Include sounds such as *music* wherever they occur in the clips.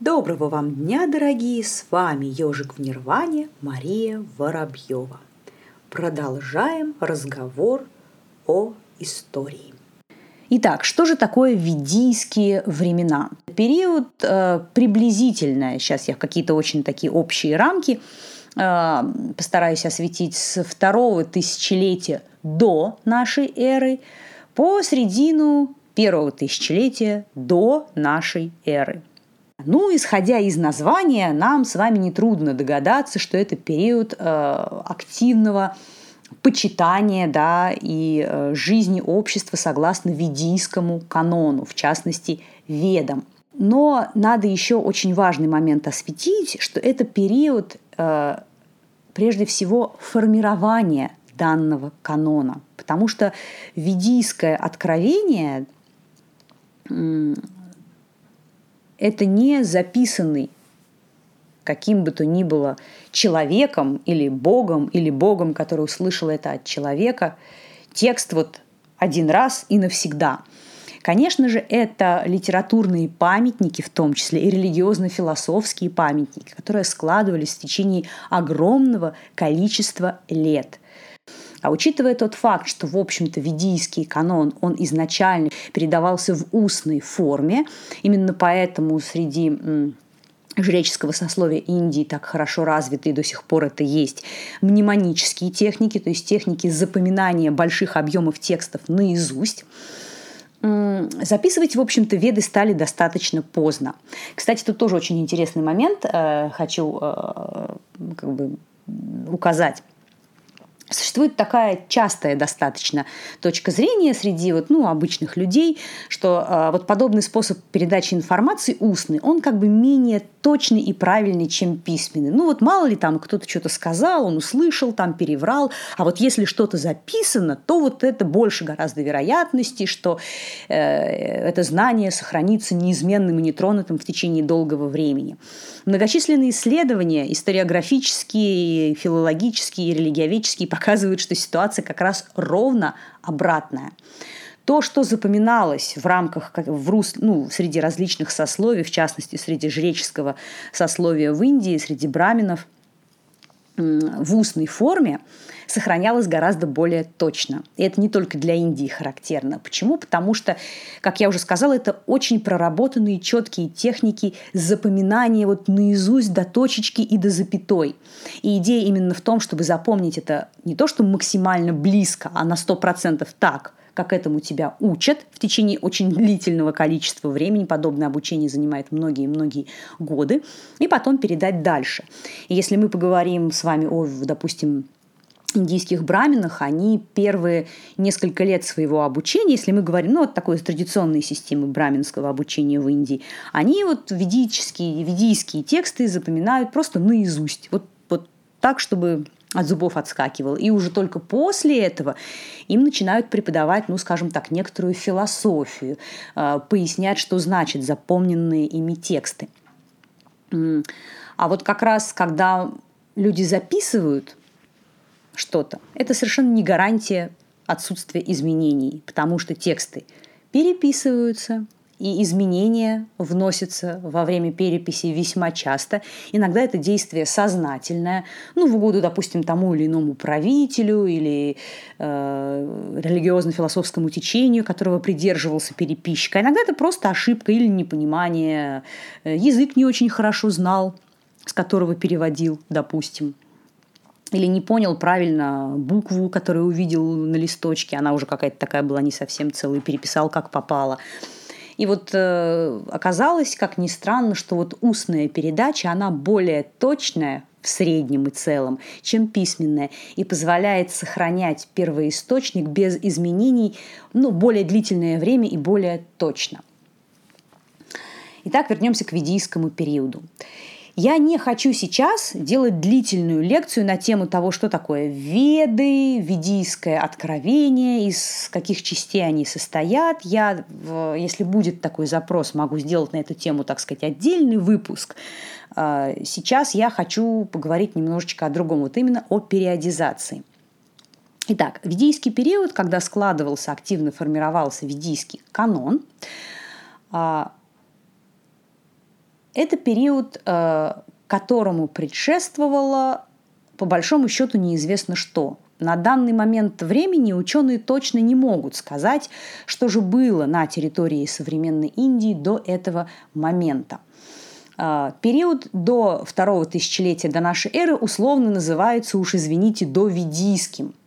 Доброго вам дня, дорогие! С вами Ежик в Нирване Мария Воробьева. Продолжаем разговор о истории. Итак, что же такое ведийские времена? Период э, приблизительно, сейчас я какие-то очень такие общие рамки э, постараюсь осветить с второго тысячелетия до нашей эры по середину первого тысячелетия до нашей эры. Ну, исходя из названия, нам с вами нетрудно догадаться, что это период э, активного почитания да, и э, жизни общества согласно ведийскому канону, в частности, ведам. Но надо еще очень важный момент осветить, что это период э, прежде всего формирования данного канона, потому что ведийское откровение это не записанный каким бы то ни было человеком или богом, или богом, который услышал это от человека, текст вот один раз и навсегда. Конечно же, это литературные памятники, в том числе и религиозно-философские памятники, которые складывались в течение огромного количества лет – а учитывая тот факт, что, в общем-то, ведийский канон, он изначально передавался в устной форме, именно поэтому среди жреческого сословия Индии так хорошо развиты, и до сих пор это есть, мнемонические техники, то есть техники запоминания больших объемов текстов наизусть, Записывать, в общем-то, веды стали достаточно поздно. Кстати, тут тоже очень интересный момент э, хочу э, как бы указать. Существует такая частая достаточно точка зрения среди вот, ну, обычных людей, что э, вот подобный способ передачи информации устный, он как бы менее точный и правильный, чем письменный. Ну вот мало ли там кто-то что-то сказал, он услышал, там переврал, а вот если что-то записано, то вот это больше гораздо вероятности, что э, это знание сохранится неизменным и нетронутым в течение долгого времени. Многочисленные исследования, историографические, филологические, религиоведческие, показывают, что ситуация как раз ровно обратная. То, что запоминалось в рамках, в рус, ну, среди различных сословий, в частности, среди жреческого сословия в Индии, среди браминов, в устной форме, сохранялось гораздо более точно. И это не только для Индии характерно. Почему? Потому что, как я уже сказала, это очень проработанные четкие техники запоминания вот наизусть до точечки и до запятой. И идея именно в том, чтобы запомнить это не то, что максимально близко, а на 100% так, как этому тебя учат в течение очень длительного количества времени. Подобное обучение занимает многие-многие годы. И потом передать дальше. И если мы поговорим с вами о, допустим, индийских браминах, они первые несколько лет своего обучения, если мы говорим, ну, вот такой традиционной системы браминского обучения в Индии, они вот ведические, ведийские тексты запоминают просто наизусть. Вот, вот так, чтобы от зубов отскакивал. И уже только после этого им начинают преподавать, ну, скажем так, некоторую философию, а, пояснять, что значит запомненные ими тексты. А вот как раз, когда люди записывают что-то. Это совершенно не гарантия отсутствия изменений, потому что тексты переписываются, и изменения вносятся во время переписи весьма часто. Иногда это действие сознательное, ну, в угоду, допустим, тому или иному правителю или э, религиозно-философскому течению, которого придерживался переписчик. А иногда это просто ошибка или непонимание. Язык не очень хорошо знал, с которого переводил, допустим или не понял правильно букву, которую увидел на листочке, она уже какая-то такая была не совсем целая, переписал как попало. И вот э, оказалось, как ни странно, что вот устная передача, она более точная в среднем и целом, чем письменная, и позволяет сохранять первоисточник без изменений ну, более длительное время и более точно. Итак, вернемся к ведийскому периоду. Я не хочу сейчас делать длительную лекцию на тему того, что такое веды, ведийское откровение, из каких частей они состоят. Я, если будет такой запрос, могу сделать на эту тему, так сказать, отдельный выпуск. А, сейчас я хочу поговорить немножечко о другом, вот именно о периодизации. Итак, ведийский период, когда складывался, активно формировался ведийский канон, а, Это период, э, которому предшествовало, по большому счету, неизвестно что. На данный момент времени ученые точно не могут сказать, что же было на территории современной Индии до этого момента. Э, период до второго тысячелетия до нашей эры условно называется, уж извините, довидийским –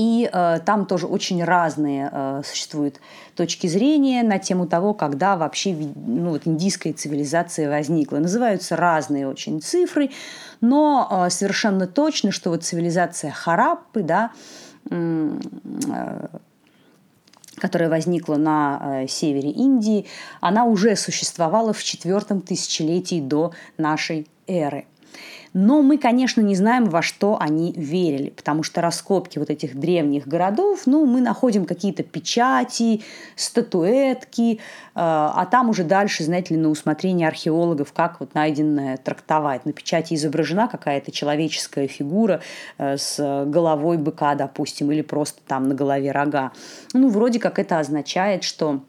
и э, там тоже очень разные э, существуют точки зрения на тему того, когда вообще ну, вот индийская цивилизация возникла. Называются разные очень цифры, но э, совершенно точно, что вот цивилизация Хараппы, да, э, которая возникла на э, севере Индии, она уже существовала в четвертом тысячелетии до нашей эры. Но мы, конечно, не знаем, во что они верили, потому что раскопки вот этих древних городов, ну, мы находим какие-то печати, статуэтки, э, а там уже дальше, знаете ли, на усмотрение археологов, как вот найденное трактовать. На печати изображена какая-то человеческая фигура э, с головой быка, допустим, или просто там на голове рога. Ну, вроде как это означает, что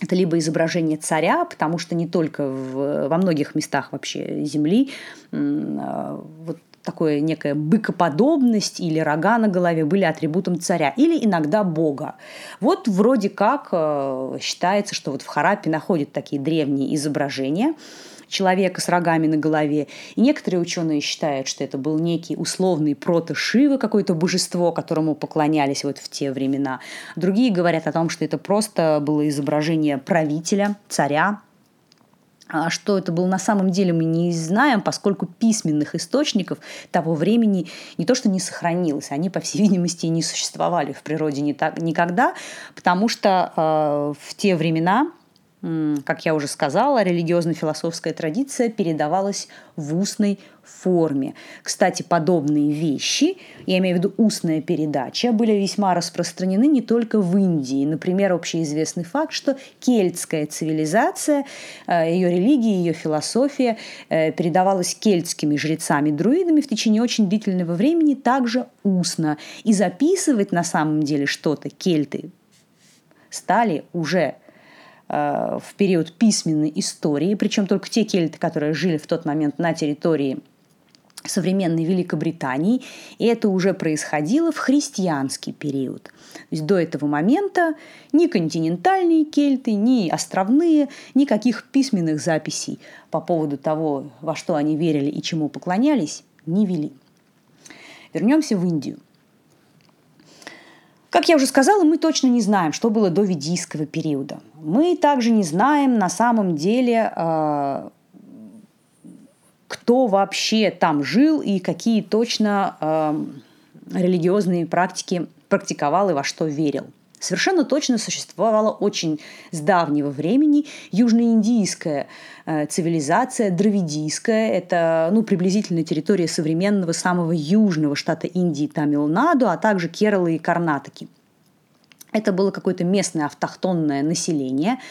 это либо изображение царя, потому что не только в, во многих местах вообще Земли а, вот такое некая быкоподобность или рога на голове были атрибутом царя, или иногда бога. Вот вроде как э, считается, что вот в Харапе находят такие древние изображения – человека с рогами на голове. И некоторые ученые считают, что это был некий условный прото-Шивы, какое-то божество, которому поклонялись вот в те времена. Другие говорят о том, что это просто было изображение правителя, царя, а что это было на самом деле, мы не знаем, поскольку письменных источников того времени не то что не сохранилось, они, по всей *laughs* видимости, не существовали в природе не так, никогда, потому что э, в те времена как я уже сказала, религиозно-философская традиция передавалась в устной форме. Кстати, подобные вещи, я имею в виду устная передача, были весьма распространены не только в Индии. Например, общеизвестный факт, что кельтская цивилизация, э, ее религия, ее философия э, передавалась кельтскими жрецами-друидами в течение очень длительного времени также устно. И записывать на самом деле что-то кельты стали уже в период письменной истории, причем только те кельты, которые жили в тот момент на территории современной Великобритании, и это уже происходило в христианский период. То есть до этого момента ни континентальные кельты, ни островные, никаких письменных записей по поводу того, во что они верили и чему поклонялись, не вели. Вернемся в Индию – как я уже сказала, мы точно не знаем, что было до ведийского периода. Мы также не знаем на самом деле, э, кто вообще там жил и какие точно э, религиозные практики практиковал и во что верил – Совершенно точно существовала очень с давнего времени южноиндийская э, цивилизация, дравидийская. Это ну, приблизительно территория современного самого южного штата Индии Тамилнаду, а также Кералы и Карнатаки. Это было какое-то местное автохтонное население –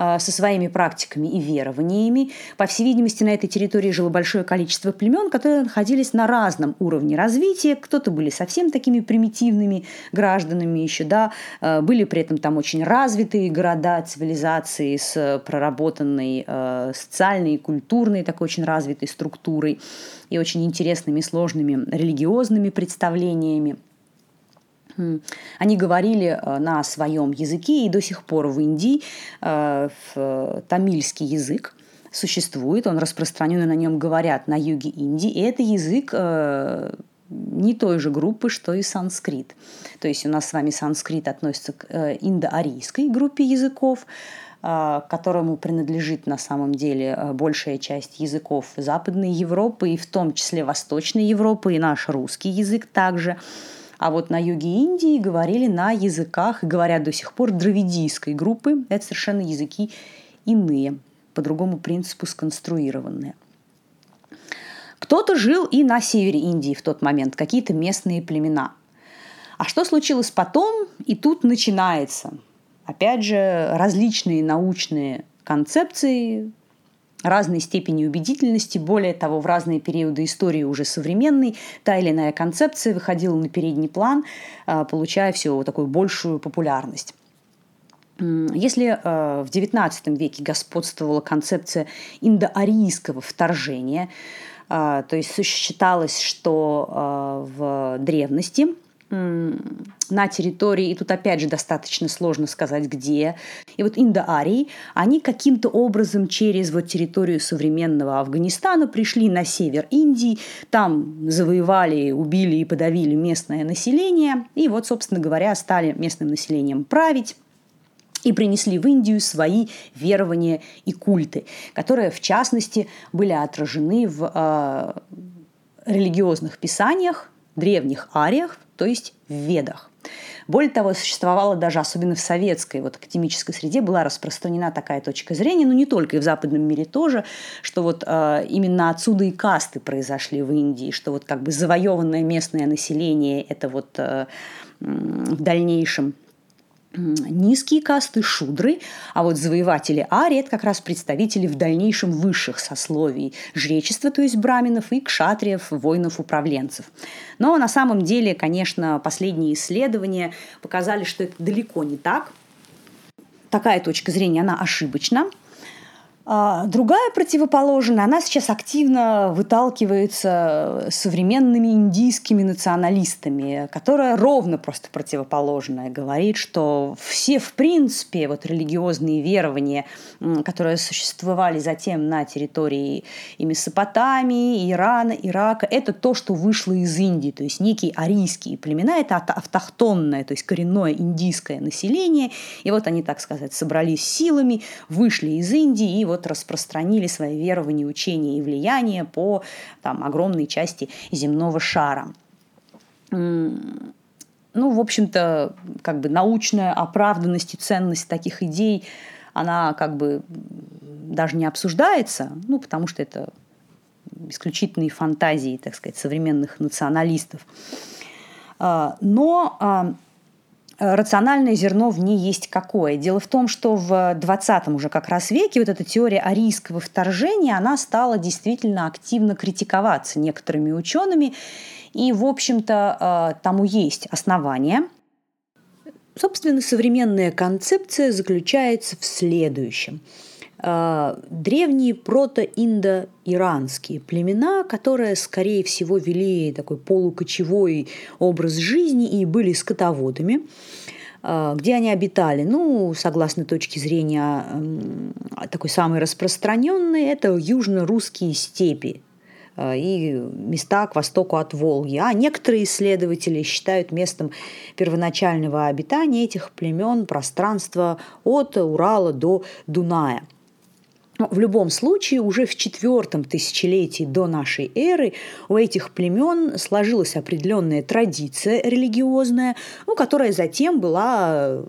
со своими практиками и верованиями. По всей видимости, на этой территории жило большое количество племен, которые находились на разном уровне развития. Кто-то были совсем такими примитивными гражданами еще, да, а, были при этом там очень развитые города, цивилизации с проработанной э, социальной и культурной такой очень развитой структурой и очень интересными сложными религиозными представлениями. Они говорили э, на своем языке, и до сих пор в Индии э, в тамильский язык существует, он распространен, и на нем говорят на юге Индии, и это язык э, не той же группы, что и санскрит. То есть у нас с вами санскрит относится к индоарийской группе языков, которому принадлежит на самом деле большая часть языков Западной Европы, и в том числе Восточной Европы, и наш русский язык также – а вот на юге Индии говорили на языках, говорят до сих пор, дравидийской группы. Это совершенно языки иные, по другому принципу сконструированные. Кто-то жил и на севере Индии в тот момент, какие-то местные племена. А что случилось потом? И тут начинается, опять же, различные научные концепции, разной степени убедительности. Более того, в разные периоды истории уже современной та или иная концепция выходила на передний план, а, получая все такую большую популярность. Если э, в XIX веке господствовала концепция индоарийского вторжения, э, то есть считалось, что в древности на территории, и тут опять же достаточно сложно сказать где. И вот индоарии, они каким-то образом через вот территорию современного Афганистана пришли на север Индии, там завоевали, убили и подавили местное население, и вот, собственно говоря, стали местным населением править и принесли в Индию свои верования и культы, которые, в частности, были отражены в э, религиозных писаниях, древних ариях, то есть в ведах. Более того, существовала даже, особенно в советской вот, академической среде, была распространена такая точка зрения, но не только, и в западном мире тоже, что вот э, именно отсюда и касты произошли в Индии, что вот как бы завоеванное местное население – это вот э, в дальнейшем низкие касты, шудры, а вот завоеватели Ари – это как раз представители в дальнейшем высших сословий жречества, то есть браминов, и кшатриев, воинов-управленцев. Но на самом деле, конечно, последние исследования показали, что это далеко не так. Такая точка зрения, она ошибочна. А, другая противоположная, она сейчас активно выталкивается современными индийскими националистами, которая ровно просто противоположная. Говорит, что все, в принципе, вот религиозные верования, которые существовали затем на территории и Месопотамии, Ирана, Ирака, это то, что вышло из Индии. То есть некие арийские племена, это автохтонное, то есть коренное индийское население. И вот они, так сказать, собрались силами, вышли из Индии и вот распространили свои верования, учения и влияния по там, огромной части земного шара. Ну, в общем-то, как бы научная оправданность и ценность таких идей, она как бы даже не обсуждается, ну, потому что это исключительные фантазии, так сказать, современных националистов. А, но а, рациональное зерно в ней есть какое. Дело в том, что в 20 уже как раз веке вот эта теория арийского вторжения, она стала действительно активно критиковаться некоторыми учеными, и, в общем-то, э, тому есть основания. Собственно, современная концепция заключается в следующем – древние прото-индо-иранские племена, которые, скорее всего, вели такой полукочевой образ жизни и были скотоводами. Э, где они обитали? Ну, согласно точке зрения такой самой распространенной, это южно-русские степи э, и места к востоку от Волги. А некоторые исследователи считают местом первоначального обитания этих племен пространство от Урала до Дуная – но в любом случае, уже в четвертом тысячелетии до нашей эры у этих племен сложилась определенная традиция религиозная, ну, которая затем была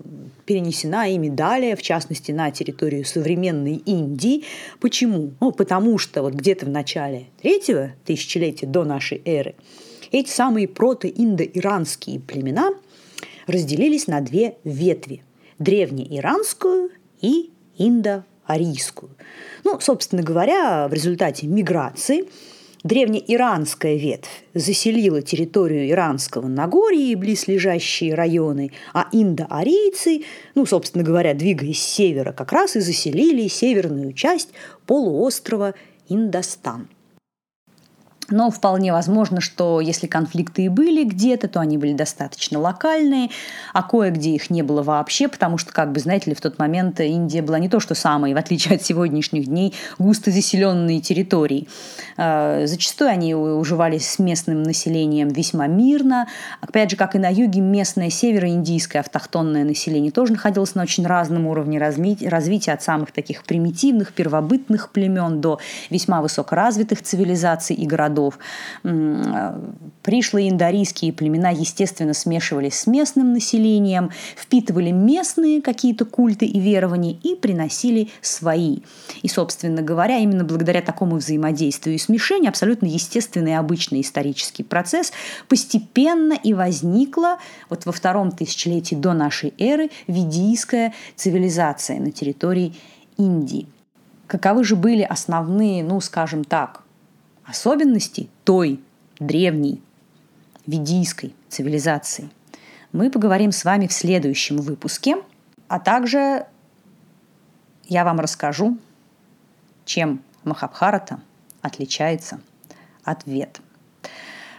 перенесена ими далее, в частности, на территорию современной Индии. Почему? Ну, потому что вот где-то в начале третьего тысячелетия до нашей эры эти самые прото-индо-иранские племена разделились на две ветви – древнеиранскую и индо арийскую. Ну, собственно говоря, в результате миграции древнеиранская ветвь заселила территорию Иранского Нагорья и близлежащие районы, а индоарийцы, ну, собственно говоря, двигаясь с севера, как раз и заселили северную часть полуострова Индостан – но вполне возможно, что если конфликты и были где-то, то они были достаточно локальные, а кое-где их не было вообще, потому что, как бы, знаете ли, в тот момент Индия была не то что самой, в отличие от сегодняшних дней, густо заселенные территории. А, зачастую они уживались с местным населением весьма мирно. Опять же, как и на юге, местное североиндийское автохтонное население тоже находилось на очень разном уровне развития, от самых таких примитивных, первобытных племен до весьма высокоразвитых цивилизаций и городов городов. Пришлые индорийские племена, естественно, смешивались с местным населением, впитывали местные какие-то культы и верования и приносили свои. И, собственно говоря, именно благодаря такому взаимодействию и смешению, абсолютно естественный и обычный исторический процесс, постепенно и возникла вот во втором тысячелетии до нашей эры ведийская цивилизация на территории Индии. Каковы же были основные, ну, скажем так, особенностей той древней ведийской цивилизации мы поговорим с вами в следующем выпуске. А также я вам расскажу, чем Махабхарата отличается от Вед.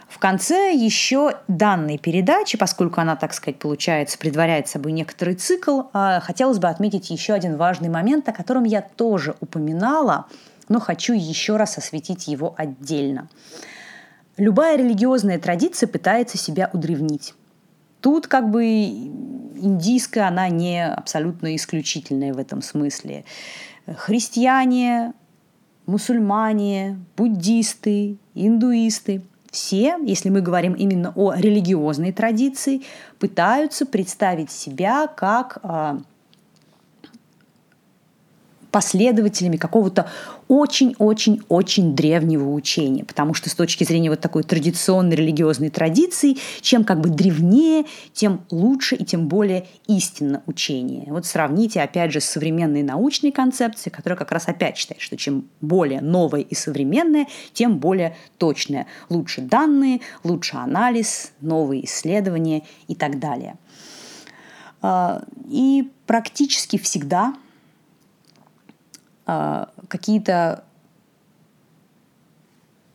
В конце еще данной передачи, поскольку она, так сказать, получается, предваряет собой некоторый цикл, а, хотелось бы отметить еще один важный момент, о котором я тоже упоминала, но хочу еще раз осветить его отдельно. Любая религиозная традиция пытается себя удревнить. Тут как бы индийская, она не абсолютно исключительная в этом смысле. Христиане, мусульмане, буддисты, индуисты – все, если мы говорим именно о религиозной традиции, пытаются представить себя как а, последователями какого-то очень-очень-очень древнего учения. Потому что с точки зрения вот такой традиционной религиозной традиции, чем как бы древнее, тем лучше и тем более истинно учение. Вот сравните, опять же, с современной научной концепцией, которая как раз опять считает, что чем более новое и современное, тем более точное. Лучше данные, лучше анализ, новые исследования и так далее. А, и практически всегда какие-то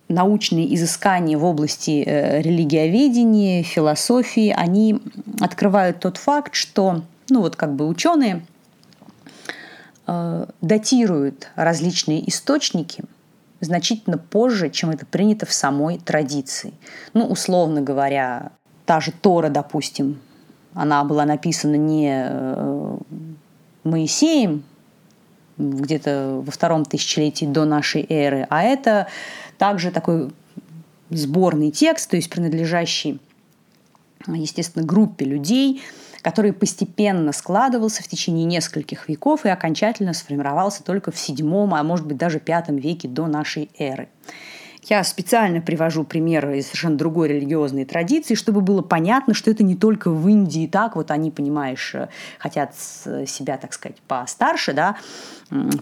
научные изыскания в области э, религиоведения, философии, они открывают тот факт, что, ну вот как бы ученые э, датируют различные источники значительно позже, чем это принято в самой традиции. Ну, условно говоря, та же Тора, допустим, она была написана не э, Моисеем, где-то во втором тысячелетии до нашей эры, а это также такой сборный текст, то есть принадлежащий, естественно, группе людей, который постепенно складывался в течение нескольких веков и окончательно сформировался только в седьмом, а может быть даже пятом веке до нашей эры. Я специально привожу примеры из совершенно другой религиозной традиции, чтобы было понятно, что это не только в Индии так, вот они, понимаешь, э, хотят себя, так сказать, постарше, да,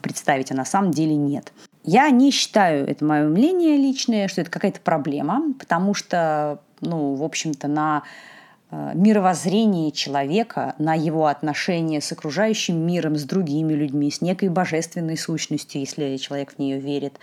представить, а на самом деле нет. Я не считаю, это мое мнение личное, что это какая-то проблема, потому что, ну, в общем-то, на э, мировоззрение человека, на его отношения с окружающим миром, с другими людьми, с некой божественной сущностью, если человек в нее верит,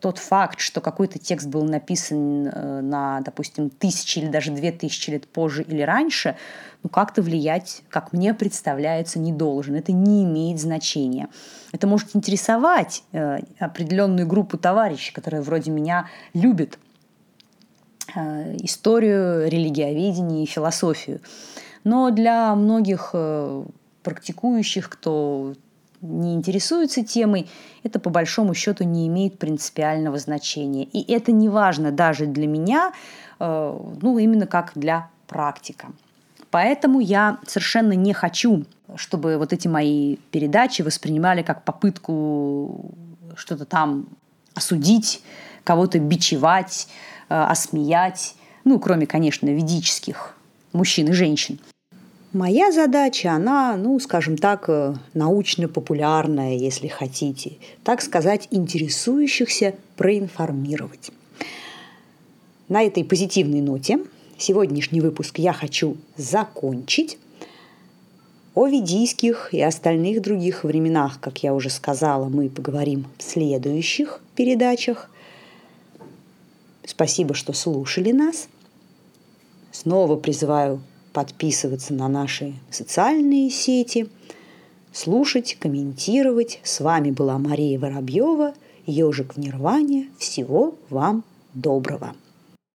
тот факт, что какой-то текст был написан э, на, допустим, тысячи или даже две тысячи лет позже или раньше, ну, как-то влиять, как мне представляется, не должен. Это не имеет значения. Это может интересовать э, определенную группу товарищей, которые вроде меня любят историю, религиоведение и философию. Но для многих практикующих, кто не интересуется темой, это по большому счету не имеет принципиального значения. И это не важно даже для меня, э, ну, именно как для практика. Поэтому я совершенно не хочу, чтобы вот эти мои передачи воспринимали как попытку что-то там осудить, кого-то бичевать, э, осмеять, ну, кроме, конечно, ведических мужчин и женщин. Моя задача, она, ну, скажем так, э, научно-популярная, если хотите, так сказать, интересующихся проинформировать. На этой позитивной ноте сегодняшний выпуск я хочу закончить. О ведийских и остальных других временах, как я уже сказала, мы поговорим в следующих передачах. Спасибо, что слушали нас. Снова призываю подписываться на наши социальные сети, слушать, комментировать. С вами была Мария Воробьева, ежик в Нирване. Всего вам доброго.